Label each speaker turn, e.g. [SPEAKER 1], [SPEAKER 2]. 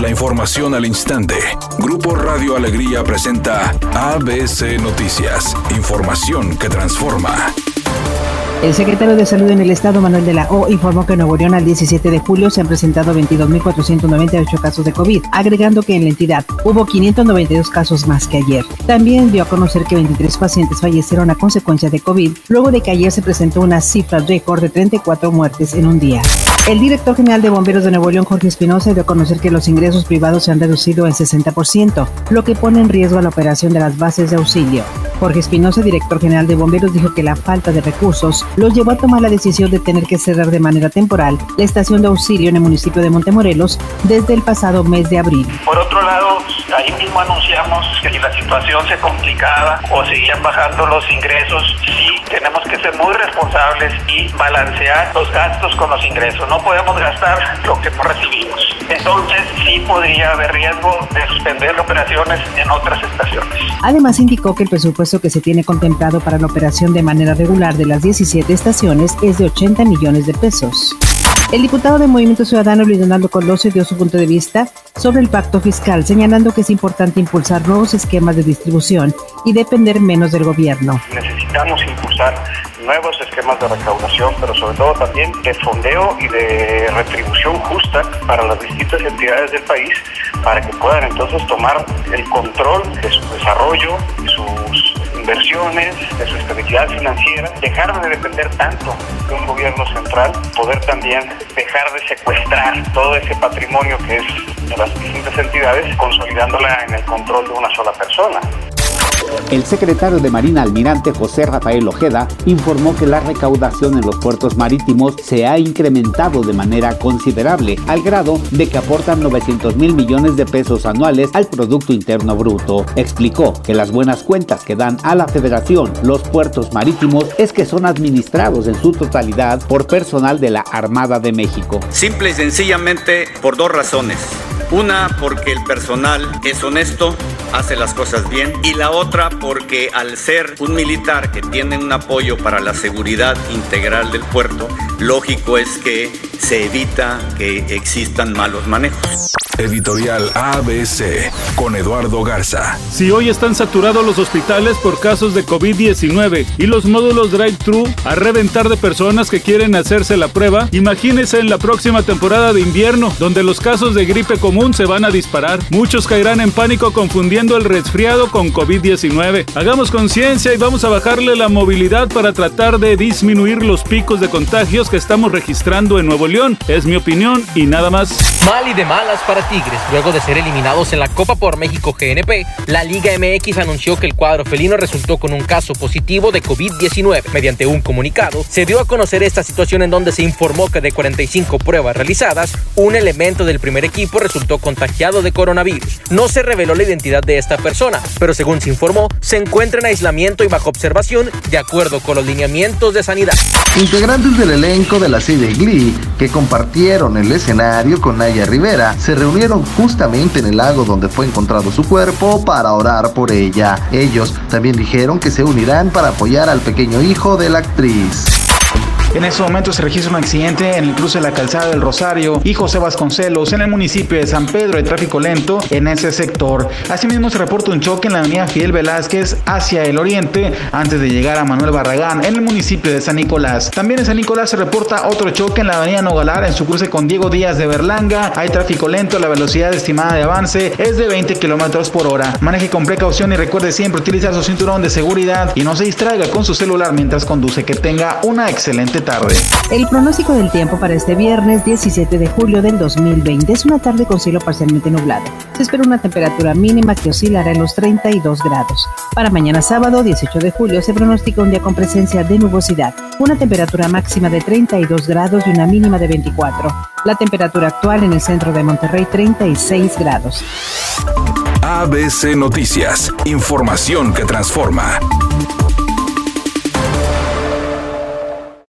[SPEAKER 1] La información al instante. Grupo Radio Alegría presenta ABC Noticias. Información que transforma.
[SPEAKER 2] El secretario de Salud en el Estado, Manuel de la O, informó que en Nuevo León al 17 de julio se han presentado 22.498 casos de COVID, agregando que en la entidad hubo 592 casos más que ayer. También dio a conocer que 23 pacientes fallecieron a consecuencia de COVID, luego de que ayer se presentó una cifra récord de 34 muertes en un día. El director general de Bomberos de Nuevo León, Jorge Espinosa, dio a conocer que los ingresos privados se han reducido en 60%, lo que pone en riesgo a la operación de las bases de auxilio. Jorge Espinosa, director general de Bomberos, dijo que la falta de recursos los llevó a tomar la decisión de tener que cerrar de manera temporal la estación de auxilio en el municipio de Montemorelos desde el pasado mes de abril.
[SPEAKER 3] Por otro lado, ahí mismo anunciamos que si la situación se complicaba o seguían bajando los ingresos, sí tenemos que ser muy responsables y balancear los gastos con los ingresos. No podemos gastar lo que no recibimos. Entonces sí podría haber riesgo de suspender operaciones en otras estaciones.
[SPEAKER 2] Además indicó que el presupuesto que se tiene contemplado para la operación de manera regular de las 17 estaciones es de 80 millones de pesos. El diputado de Movimiento Ciudadano Luis Donaldo Colosio dio su punto de vista sobre el pacto fiscal, señalando que es importante impulsar nuevos esquemas de distribución y depender menos del gobierno.
[SPEAKER 3] Necesitamos impulsar nuevos esquemas de recaudación, pero sobre todo también de fondeo y de retribución justa para las distintas entidades del país, para que puedan entonces tomar el control de su desarrollo, de sus de su estabilidad financiera, dejar de depender tanto de un gobierno central, poder también dejar de secuestrar todo ese patrimonio que es de las distintas entidades, consolidándola en el control de una sola persona.
[SPEAKER 4] El secretario de Marina Almirante José Rafael Ojeda informó que la recaudación en los puertos marítimos se ha incrementado de manera considerable, al grado de que aportan 900 mil millones de pesos anuales al Producto Interno Bruto. Explicó que las buenas cuentas que dan a la Federación los puertos marítimos es que son administrados en su totalidad por personal de la Armada de México.
[SPEAKER 5] Simple y sencillamente por dos razones. Una, porque el personal es honesto, hace las cosas bien. Y la otra, porque al ser un militar que tiene un apoyo para la seguridad integral del puerto, lógico es que se evita que existan malos manejos.
[SPEAKER 1] Editorial ABC con Eduardo Garza.
[SPEAKER 6] Si hoy están saturados los hospitales por casos de COVID-19 y los módulos drive-thru a reventar de personas que quieren hacerse la prueba, imagínense en la próxima temporada de invierno, donde los casos de gripe común se van a disparar. Muchos caerán en pánico confundiendo el resfriado con COVID-19. Hagamos conciencia y vamos a bajarle la movilidad para tratar de disminuir los picos de contagios que estamos registrando en Nuevo León. Es mi opinión y nada más.
[SPEAKER 7] Mal y de malas para Tigres. Luego de ser eliminados en la Copa por México GNP, la Liga MX anunció que el cuadro felino resultó con un caso positivo de COVID-19. Mediante un comunicado, se dio a conocer esta situación en donde se informó que de 45 pruebas realizadas, un elemento del primer equipo resultó contagiado de coronavirus. No se reveló la identidad de esta persona, pero según se informó, se encuentra en aislamiento y bajo observación de acuerdo con los lineamientos de sanidad.
[SPEAKER 8] Integrantes del elenco de la serie Glee, que compartieron el escenario con Naya Rivera, se reunieron justamente en el lago donde fue encontrado su cuerpo para orar por ella. Ellos también dijeron que se unirán para apoyar al pequeño hijo de la actriz.
[SPEAKER 9] En ese momento se registra un accidente en el cruce de la calzada del Rosario y José Vasconcelos en el municipio de San Pedro de tráfico lento en ese sector. Asimismo se reporta un choque en la avenida Fidel Velázquez hacia el oriente antes de llegar a Manuel Barragán en el municipio de San Nicolás. También en San Nicolás se reporta otro choque en la avenida Nogalar en su cruce con Diego Díaz de Berlanga. Hay tráfico lento, la velocidad estimada de avance es de 20 kilómetros por hora. Maneje con precaución y recuerde siempre utilizar su cinturón de seguridad y no se distraiga con su celular mientras conduce. Que tenga una excelente tarde.
[SPEAKER 2] El pronóstico del tiempo para este viernes 17 de julio del 2020 es una tarde con cielo parcialmente nublado. Se espera una temperatura mínima que oscilará en los 32 grados. Para mañana sábado 18 de julio se pronostica un día con presencia de nubosidad, una temperatura máxima de 32 grados y una mínima de 24. La temperatura actual en el centro de Monterrey 36 grados.
[SPEAKER 1] ABC Noticias, información que transforma.